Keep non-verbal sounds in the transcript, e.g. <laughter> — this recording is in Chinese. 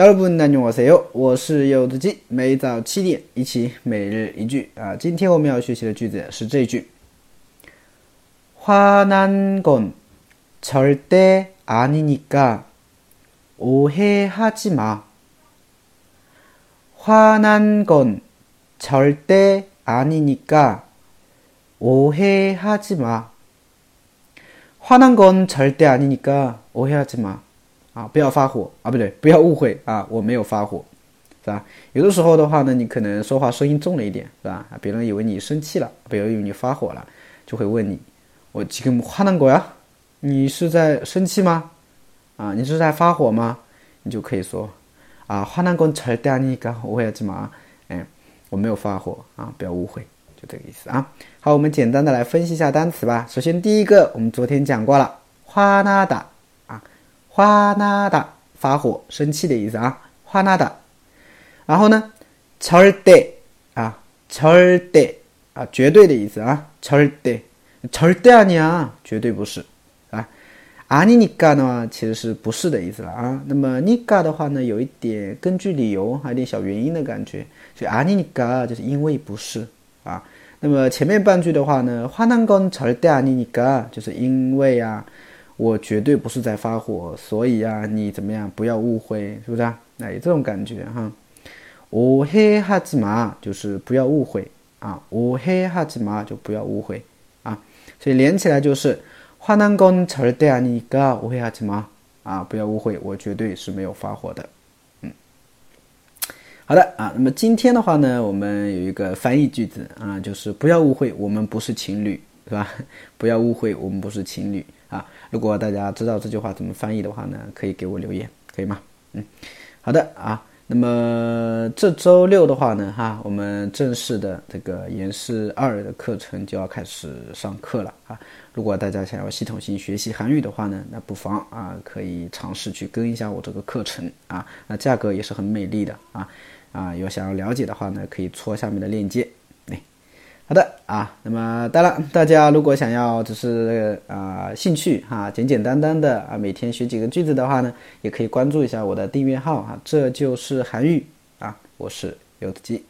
여러분 안녕하세요. 我是柚子鸡，每早七点一起每日一句啊。今天我们要学习的句子是这句：화난건절대아니니까오해하지 마。 화난건절대아니니까오해하지 마。 화난건절대아니니까오해하지 마。 啊，不要发火啊，不对，不要误会啊，我没有发火，是吧？有的时候的话呢，你可能说话声音重了一点，是吧？啊，别人以为你生气了，别人以为你发火了，就会问你，我这个화난过呀？你是在生气吗？啊，你是在发火吗？你就可以说，啊，화난건절대아니까오해하지 마。 哎，我没有发火啊，不要误会，就这个意思啊。好，我们简单的来分析一下单词吧。首先第一个，我们昨天讲过了，화나 다。 花纳达发火生气的意思啊，花纳达。然后呢，절대啊，절대啊，绝对的意思啊，절대절대아니 야， 绝对不是啊。아니니까呢，其实是不是的意思了啊。那么니까的话呢，有一点根据理由，还有点小原因的感觉，所以아니니까就是因为不是啊。那么前面半句的话呢，화난건절대아니니까就是因为啊。 我绝对不是在发火，所以啊，你怎么样？不要误会，是不是啊？哎，这种感觉哈。오해하지 마， 就是不要误会啊。오해하지 마， 就不要误会啊。所以连起来就是화난건절대아니까오해하지 마， 啊，不要误会，我绝对是没有发火的。嗯，好的啊。那么今天的话呢，我们有一个翻译句子啊，就是不要误会，我们不是情侣，是吧？不要误会，我们不是情侣。 <laughs> 啊，如果大家知道这句话怎么翻译的话呢，可以给我留言，可以吗？嗯，好的啊。那么这周六的话呢，哈，我们正式的这个延时二的课程就要开始上课了啊。如果大家想要系统性学习韩语的话呢，那不妨啊，可以尝试去跟一下我这个课程啊。那价格也是很美丽的啊啊，有想要了解的话呢，可以戳下面的链接。好的啊，那么当然，大家如果想要只是啊兴趣哈，简简单单的啊每天学几个句子的话呢，也可以关注一下我的订阅号啊，这就是韩语啊，我是柚子鸡。